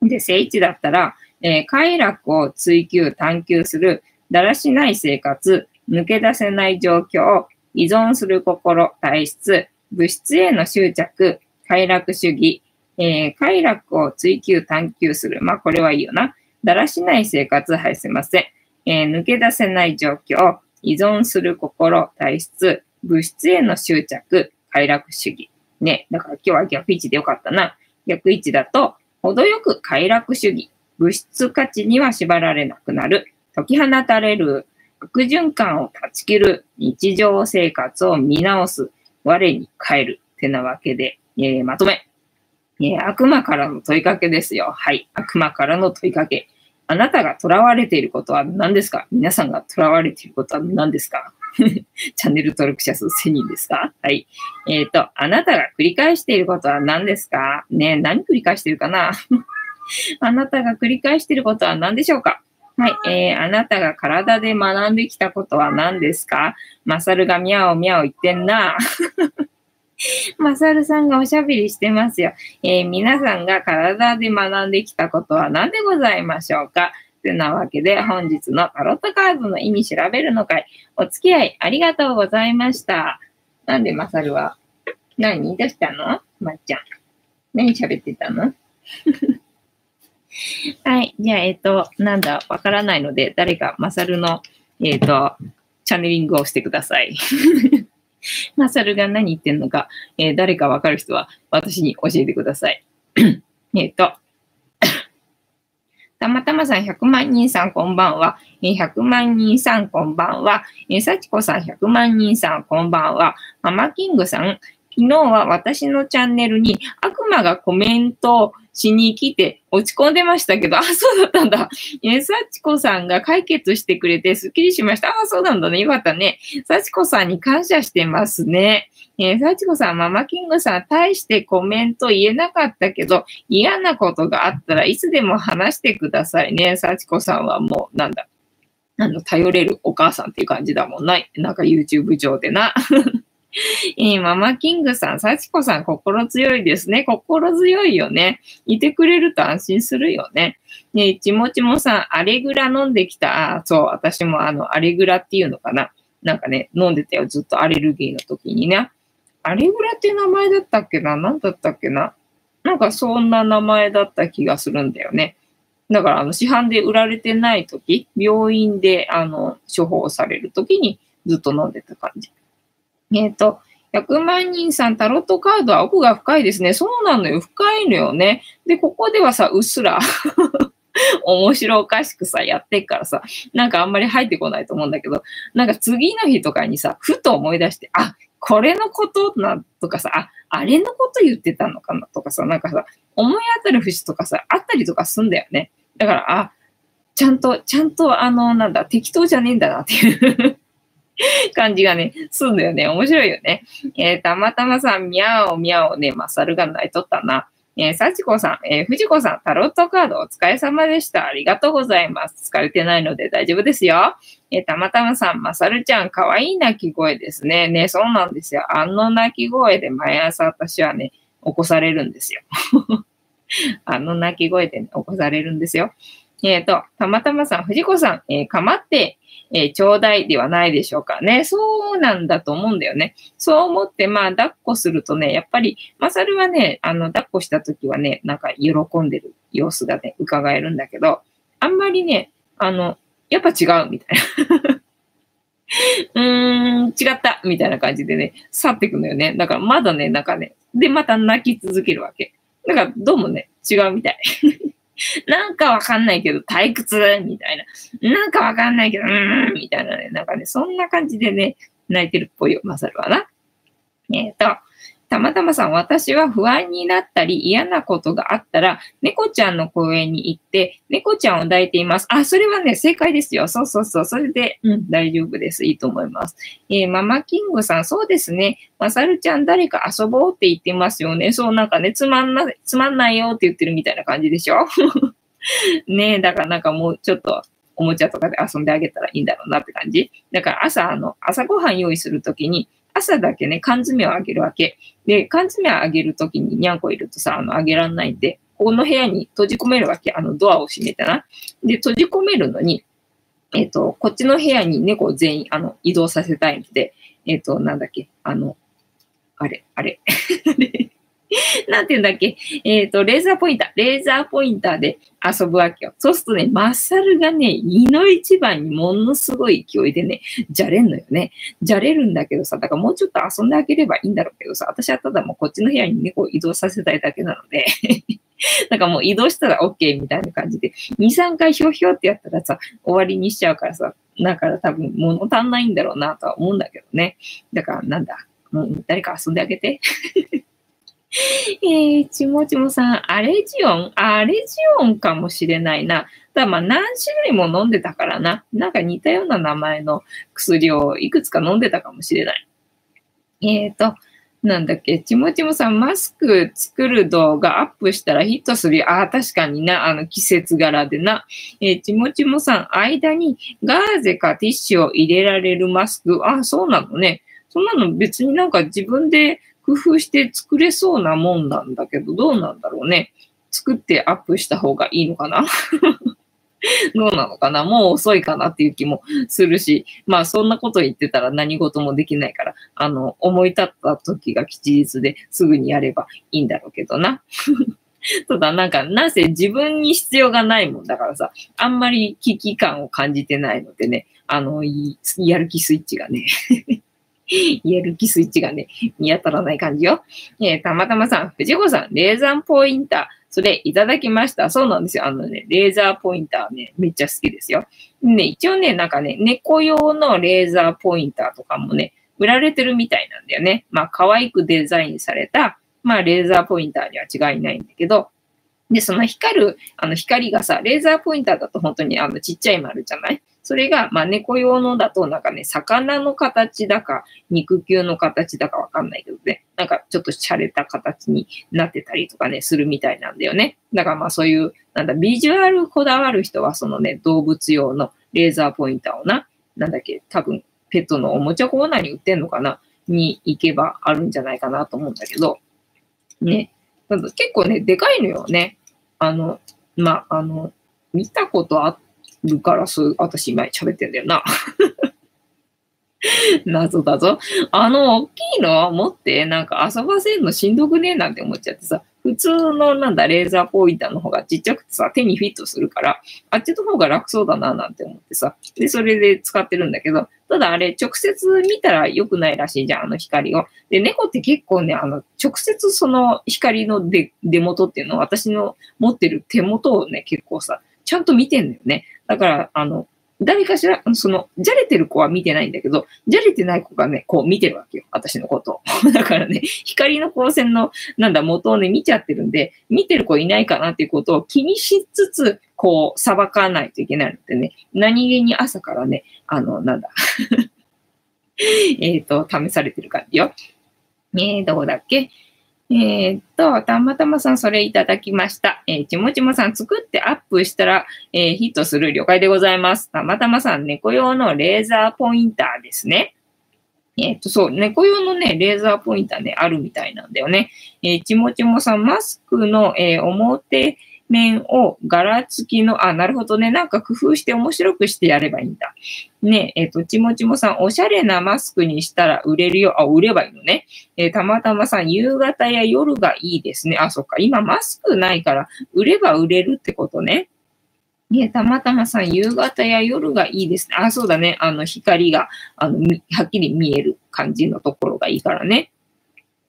で、聖一だったら、えー、快楽を追求、探求する、だらしない生活、抜け出せない状況、依存する心、体質、物質への執着、快楽主義、えー、快楽を追求、探求する。まあ、これはいいよな。だらしない生活、はい、すいません。えー、抜け出せない状況、依存する心、体質、物質への執着、快楽主義。ね、だから今日は逆位置でよかったな。逆位置だと、程よく快楽主義、物質価値には縛られなくなる、解き放たれる、悪循環を断ち切る、日常生活を見直す、我に帰る、ってなわけで、えー、まとめ。えー、悪魔からの問いかけですよ。はい。悪魔からの問いかけ。あなたが囚われていることは何ですか？皆さんが囚われていることは何ですか？チャンネル登録者数1000人ですか？はい。えっ、ー、と、あなたが繰り返していることは何ですか？ね何繰り返してるかな？あなたが繰り返していることは何でしょうか？はい。えー、あなたが体で学んできたことは何ですか？マサルがミャオミャオ言ってんな。マサルさんがおしゃべりしてますよ。えー、皆さんが体で学んできたことは何でございましょうか？てなわけで、本日のタロットカードの意味調べるの会、お付き合いありがとうございました。なんでマサルは何？どうしたの？まっちゃん。何喋ってたの？はい。じゃあ、えっ、ー、と、なんだ、わからないので、誰かマサルの、えっ、ー、と、チャネリングをしてください。マサルが何言ってんのか、えー、誰かわかる人は私に教えてください。えっと、たまたまさん100万人さんこんばんは。100万人さんこんばんは。さちこさん100万人さんこんばんは。ママキングさん、昨日は私のチャンネルに悪魔がコメントしに来て落ち込んでましたけど、あ、そうだったんだ。えー、幸子さんが解決してくれてスッキリしました。あ、そうなんだね。よかったね。幸子さんに感謝してますね。えー、幸子さん、ママキングさん、大してコメント言えなかったけど、嫌なことがあったらいつでも話してくださいね。幸子さんはもう、なんだ。あの、頼れるお母さんっていう感じだもんな。なんか YouTube 上でな。えー、ママキングさん、幸子さん、心強いですね。心強いよね。いてくれると安心するよね。ねちもちもさん、アレグラ飲んできた。あ、そう、私もあの、アレグラっていうのかな。なんかね、飲んでたよ。ずっとアレルギーの時にね。アレグラっていう名前だったっけな？何だったっけな？なんかそんな名前だった気がするんだよね。だから、あの、市販で売られてない時、病院で、あの、処方される時にずっと飲んでた感じ。えっ、ー、と、100万人さん、タロットカードは奥が深いですね。そうなのよ。深いのよね。で、ここではさ、うっすら 面白おかしくさ、やってっからさ、なんかあんまり入ってこないと思うんだけど、なんか次の日とかにさ、ふと思い出して、あ、これのことな、とかさ、あ、あれのこと言ってたのかなとかさ、なんかさ、思い当たる節とかさ、あったりとかすんだよね。だから、あ、ちゃんと、ちゃんと、あの、なんだ、適当じゃねえんだなっていう 感じがね、すんだよね。面白いよね。えー、たまたまさん、みゃおみゃおね、まさるがないとったな。えー、幸子さん、えー、藤子さん、タロットカードお疲れ様でした。ありがとうございます。疲れてないので大丈夫ですよ。えー、たまたまさん、まさるちゃん、かわいい鳴き声ですね。ね、そうなんですよ。あの鳴き声で毎朝私はね、起こされるんですよ。あの鳴き声で、ね、起こされるんですよ。えっ、ー、と、たまたまさん、藤子さん、えー、かまって、えー、ちょうだいではないでしょうかね。そうなんだと思うんだよね。そう思って、まあ、抱っこするとね、やっぱり、まさるはね、あの、抱っこした時はね、なんか喜んでる様子がね、伺えるんだけど、あんまりね、あの、やっぱ違うみたいな。うーん、違ったみたいな感じでね、去ってくのよね。だからまだね、なんかね、で、また泣き続けるわけ。だから、どうもね、違うみたい。なんかわかんないけど退屈？みたいな。なんかわかんないけど、うーんみたいなね。なんかね、そんな感じでね、泣いてるっぽいよ、マサルはな。えっ、ー、と、たまたまさん、私は不安になったり嫌なことがあったら、猫ちゃんの公園に行って、猫ちゃんを抱いています。あ、それはね、正解ですよ。そうそうそう。それで、うん、大丈夫です。いいと思います。えー、ママキングさん、そうですね。まさるちゃん、誰か遊ぼうって言ってますよね。そう、なんかね、つまんな、つまんないよって言ってるみたいな感じでしょ？ねえ、だからなんかもうちょっと、おもちゃとかで遊んであげたらいいんだろうなって感じ。だから朝、あの、朝ごはん用意するときに、朝だけね、缶詰をあげるわけ。で、缶詰をあげるときににゃんこいるとさ、あの、あげらんないんで、ここの部屋に閉じ込めるわけ。あの、ドアを閉めてな。で、閉じ込めるのに、えっ、ー、と、こっちの部屋に猫を全員、あの、移動させたいので、えっ、ー、と、なんだっけ、あの、あれ、あれ。なんて言うんだっけえっ、ー、と、レーザーポインター。レーザーポインターで遊ぶわけよ。そうするとね、マッサルがね、胃の一番にものすごい勢いでね、じゃれんのよね。じゃれるんだけどさ、だからもうちょっと遊んであげればいいんだろうけどさ、私はただもうこっちの部屋に猫を移動させたいだけなので なんかもう移動したら OK みたいな感じで、2、3回ひょひょってやったらさ、終わりにしちゃうからさ、だから多分物足んないんだろうなとは思うんだけどね。だからなんだ、もう誰か遊んであげて。えー、ちもちもさん、アレジオンアレジオンかもしれないな。だまあ何種類も飲んでたからな。なんか似たような名前の薬をいくつか飲んでたかもしれない。えっ、ー、と、なんだっけ、ちもちもさん、マスク作る動画アップしたらヒットするよ。ああ、確かにな、あの季節柄でな。えー、ちもちもさん、間にガーゼかティッシュを入れられるマスク。あ、そうなのね。そんなの別になんか自分で工夫して作れそうなもんなんだけど、どうなんだろうね。作ってアップした方がいいのかな？どうなのかな？もう遅いかなっていう気もするし、まあそんなこと言ってたら何事もできないから、あの、思い立った時が吉日ですぐにやればいいんだろうけどな。ただなんか、なぜ自分に必要がないもんだからさ、あんまり危機感を感じてないのでね、あの、やる気スイッチがねやる気スイッチがね、見当たらない感じよ。えー、たまたまさん、藤子さん、レーザーポインター、それいただきました。そうなんですよ。あのね、レーザーポインターね、めっちゃ好きですよ。ね、一応ね、なんかね、猫用のレーザーポインターとかもね、売られてるみたいなんだよね。まあ、可愛くデザインされた、まあ、レーザーポインターには違いないんだけど、で、その光る、あの光がさ、レーザーポインターだと本当にあのちっちゃい丸じゃないそれが、まあ、猫用のだと、なんかね、魚の形だか、肉球の形だかわかんないけどね、なんかちょっと洒落た形になってたりとかね、するみたいなんだよね。だからまあそういう、なんだ、ビジュアルこだわる人は、そのね、動物用のレーザーポインターをな、なんだっけ、多分、ペットのおもちゃコーナーに売ってんのかなに行けばあるんじゃないかなと思うんだけど、ね。結構ね、でかいのよね。あの、まあ、あの、見たことあっるからす、私今喋ってんだよな。謎だぞ。あの、大きいのを持って、なんか遊ばせんのしんどくねえなんて思っちゃってさ、普通のなんだ、レーザーポインターの方がちっちゃくてさ、手にフィットするから、あっちの方が楽そうだななんて思ってさ、で、それで使ってるんだけど、ただあれ、直接見たら良くないらしいじゃん、あの光を。で、猫って結構ね、あの、直接その光の出元っていうのを私の持ってる手元をね、結構さ、ちゃんと見てんだよね。だから、あの、誰かしら、その、じゃれてる子は見てないんだけど、じゃれてない子がね、こう見てるわけよ。私のこと。だからね、光の光線の、なんだ、元をね、見ちゃってるんで、見てる子いないかなっていうことを気にしつつ、こう、裁かないといけないのでね、何気に朝からね、あの、なんだ えっと、試されてる感じよ。えー、どこだっけ？えー、っと、たまたまさんそれいただきました。えー、ちもちもさん作ってアップしたら、えー、ヒットする了解でございます。たまたまさん猫用のレーザーポインターですね。えっ、と、そう、猫用のね、レーザーポインターね、あるみたいなんだよね。えちもちもさん、マスクの、え表、面を柄付きの、あ、なるほどね。なんか工夫して面白くしてやればいいんだ。ねえ、っ、と、ちもちもさん、おしゃれなマスクにしたら売れるよ。あ、売ればいいのね。えー、たまたまさん、夕方や夜がいいですね。あ、そっか。今マスクないから、売れば売れるってことね。ねたまたまさん、夕方や夜がいいですね。あ、そうだね。あの、光が、あの、はっきり見える感じのところがいいからね。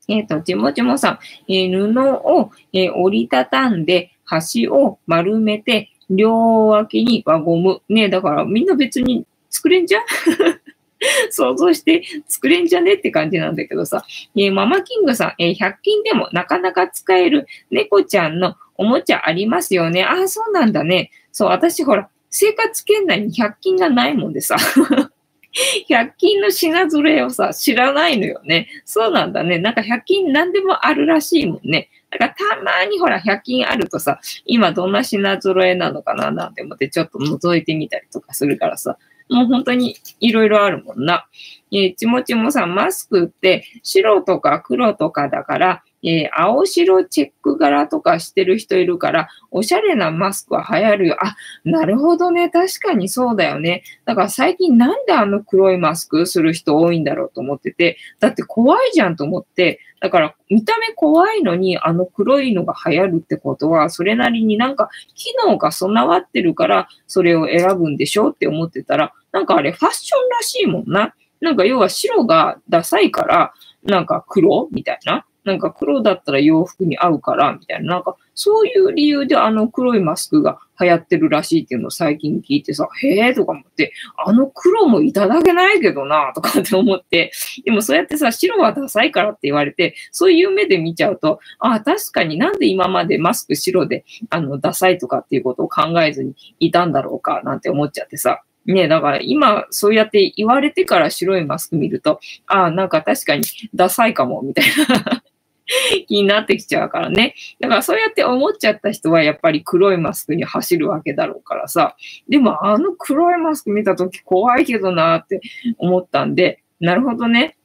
えっ、ー、と、ちもちもさん、えー、布を、えー、折りたたんで、端を丸めて、両脇に輪ゴム。ねだからみんな別に作れんじゃん？想像して作れんじゃねって感じなんだけどさ。えー、ママキングさん、えー、100均でもなかなか使える猫ちゃんのおもちゃありますよね。ああ、そうなんだね。そう、私ほら、生活圏内に100均がないもんでさ。100均の品揃えをさ、知らないのよね。そうなんだね。なんか100均何でもあるらしいもんね。だかたまにほら、100均あるとさ、今どんな品揃えなのかななんて思ってちょっと覗いてみたりとかするからさ、もう本当にいろいろあるもんな。えー、ちもちもさ、マスクって白とか黒とかだから、えー、青白チェック柄とかしてる人いるから、おしゃれなマスクは流行るよ。あ、なるほどね。確かにそうだよね。だから最近なんであの黒いマスクする人多いんだろうと思ってて、だって怖いじゃんと思って、だから見た目怖いのにあの黒いのが流行るってことは、それなりになんか機能が備わってるから、それを選ぶんでしょって思ってたら、なんかあれファッションらしいもんな。なんか要は白がダサいから、なんか黒みたいな。なんか黒だったら洋服に合うから、みたいな。なんかそういう理由であの黒いマスクが流行ってるらしいっていうのを最近聞いてさ、へえとか思って、あの黒もいただけないけどなとかって思って、でもそうやってさ、白はダサいからって言われて、そういう目で見ちゃうと、ああ、確かになんで今までマスク白で、あの、ダサいとかっていうことを考えずにいたんだろうかなんて思っちゃってさ。ねだから今そうやって言われてから白いマスク見ると、ああ、なんか確かにダサいかも、みたいな 気になってきちゃうからね。だからそうやって思っちゃった人はやっぱり黒いマスクに走るわけだろうからさ。でもあの黒いマスク見たとき怖いけどなって思ったんで、なるほどね。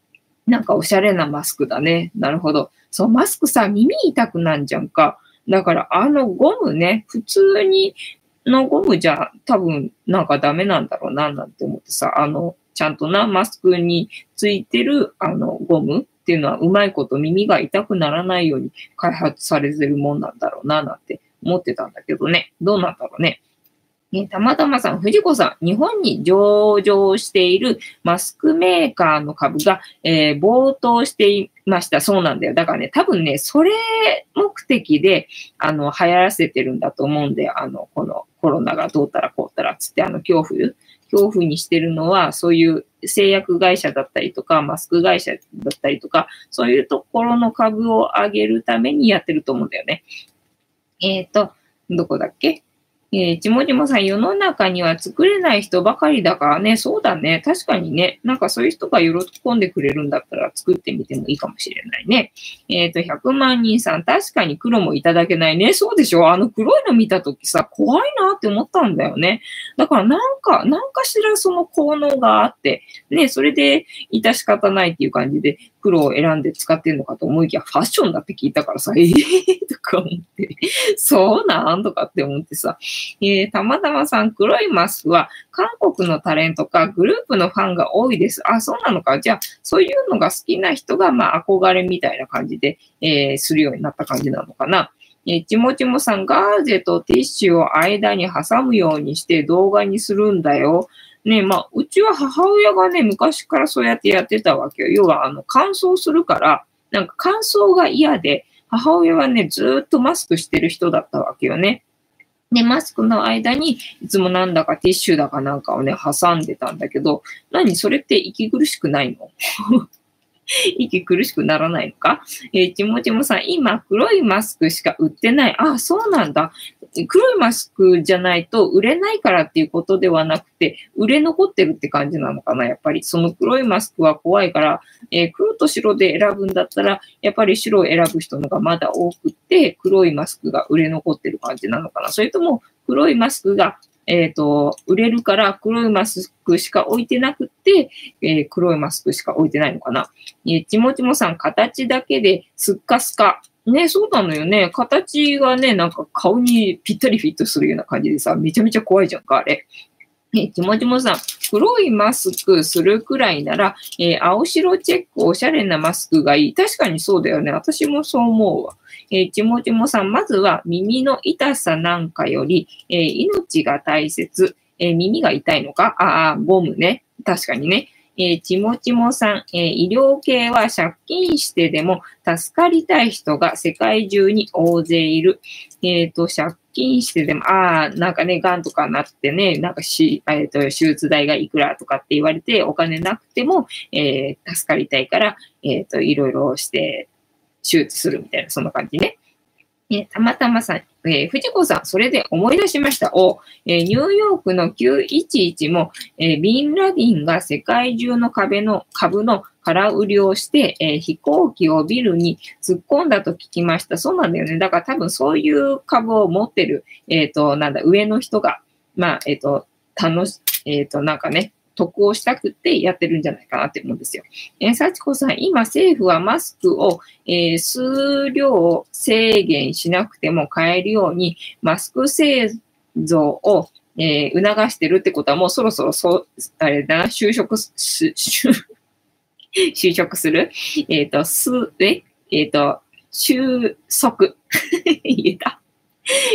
なんかおしゃれなマスクだね。なるほど。そう、マスクさ、耳痛くなんじゃんか。だからあのゴムね、普通にのゴムじゃ多分なんかダメなんだろうななんて思ってさ、あの、ちゃんとな、マスクについてるあのゴムっていうのはうまいこと耳が痛くならないように開発されてるもんなんだろうななんて思ってたんだけどね。どうなんだろうね。ね、たまたまさん、藤子さん、日本に上場しているマスクメーカーの株が、えー、暴騰していました。そうなんだよ。だからね、多分ね、それ目的で、あの、流行らせてるんだと思うんで、あの、このコロナがどうたらこうたらつって、あの、恐怖、恐怖にしてるのは、そういう製薬会社だったりとか、マスク会社だったりとか、そういうところの株を上げるためにやってると思うんだよね。えっ、ー、と、どこだっけ？えー、ちもちもさん、世の中には作れない人ばかりだからね、そうだね。確かにね、なんかそういう人が喜んでくれるんだったら作ってみてもいいかもしれないね。えっ、ー、と、100万人さん、確かに黒もいただけないね。そうでしょあの黒いの見たときさ、怖いなって思ったんだよね。だからなんか、なんかしらその効能があって、ね、それで致し方ないっていう感じで、黒を選んで使ってんのかと思いきや、ファッションだって聞いたからさ、ええー、とか思って、そうなん？とかって思ってさ、えー、たまたまさん、黒いマスクは韓国のタレントかグループのファンが多いです。あ、そうなのか？じゃあ、そういうのが好きな人が、まあ、憧れみたいな感じで、えー、するようになった感じなのかな。えちもちもさん、ガーゼとティッシュを間に挟むようにして動画にするんだよ。ね、まあ、うちは母親がね、昔からそうやってやってたわけよ。要は、あの、乾燥するから、なんか乾燥が嫌で、母親はね、ずっとマスクしてる人だったわけよね。で、マスクの間に、いつもなんだかティッシュだかなんかをね、挟んでたんだけど、何？それって息苦しくないの？息苦しくならないのか？えー、ちもちもさん、今黒いマスクしか売ってない。あ、そうなんだ。黒いマスクじゃないと売れないからっていうことではなくて、売れ残ってるって感じなのかなやっぱり。その黒いマスクは怖いから、えー、黒と白で選ぶんだったら、やっぱり白を選ぶ人のがまだ多くって、黒いマスクが売れ残ってる感じなのかなそれとも、黒いマスクがえっ、ー、と、売れるから黒いマスクしか置いてなくって、えー、黒いマスクしか置いてないのかな。えー、ちもちもさん、形だけですっかすか。ね、そうなのよね。形がね、なんか顔にぴったりフィットするような感じでさ、めちゃめちゃ怖いじゃんか、あれ。えちもちもさん、黒いマスクするくらいなら、えー、青白チェックおしゃれなマスクがいい。確かにそうだよね。私もそう思うわ。えー、ちもちもさん、まずは耳の痛さなんかより、えー、命が大切。え、耳が痛いのか？ああ、ゴムね。確かにね。え、ちもちもさん、え、医療系は借金してでも助かりたい人が世界中に大勢いる。えっ、と、借金してでも、ああ、なんかね、癌とかなってね、なんかし、えっ、と、手術代がいくらとかって言われて、お金なくても、え助かりたいから、えっ、と、いろいろして手術するみたいな、そんな感じね。えたまたまさん、えー、藤子さん、それで思い出しました。お、えー、ニューヨークの911も、えー、ビンラディンが世界中の壁の株の空売りをして、えー、飛行機をビルに突っ込んだと聞きました。そうなんだよね。だから多分そういう株を持ってる、えっ、と、なんだ、上の人が、まあ、えっ、と、楽し、えっ、と、なんかね、得をしたくてやってるんじゃないかなって思うんですよ。えー、幸子さん、今政府はマスクを、えー、数量制限しなくても買えるように、マスク製造を、えー、促してるってことはもうそろそろそう、あれだな、就職す、就職する？えっ、ー、と、す、え？えっ、ー、と、収束。言えた？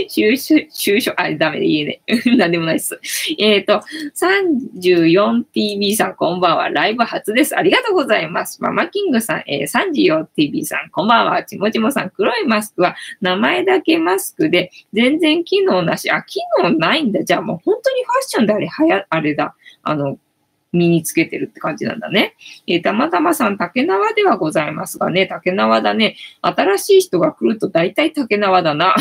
就職、就職、あ、ダメで言えね。なんでもないっす。えっ、ー、と、34TV さん、こんばんは。ライブ初です。ありがとうございます。ママキングさん、えー、34TV さん、こんばんは。ちもちもさん、黒いマスクは名前だけマスクで、全然機能なし。あ、機能ないんだ。じゃあもう本当にファッションであれ、はや、あれだ。あの、身につけてるって感じなんだね。えー、たまたまさん、竹縄ではございますがね、竹縄だね。新しい人が来ると大体竹縄だな。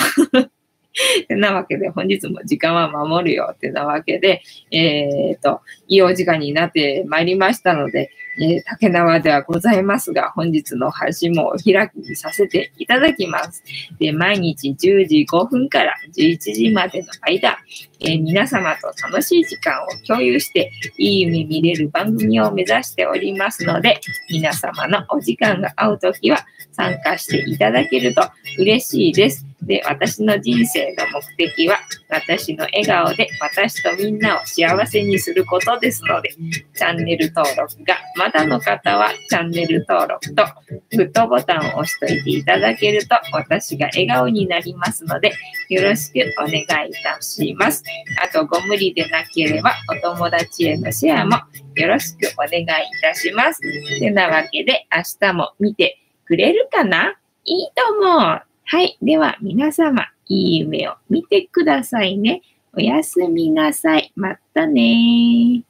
て なわけで、本日も時間は守るよってなわけで、えっ、ー、と、いいお時間になってまいりましたので、えー、竹縄ではございますが、本日の配信もお開きにさせていただきます。で、毎日10時5分から11時までの間、えー、皆様と楽しい時間を共有して、いい夢見れる番組を目指しておりますので、皆様のお時間が合うときは参加していただけると嬉しいです。で、私の人生の目的は、私の笑顔で私とみんなを幸せにすることですので、チャンネル登録がまだの方は、チャンネル登録とグッドボタンを押しといていただけると、私が笑顔になりますので、よろしくお願いいたします。あと、ご無理でなければ、お友達へのシェアもよろしくお願いいたします。てなわけで、明日も見てくれるかな？いいと思う。はい。では、皆様、いい夢を見てくださいね。おやすみなさい。またね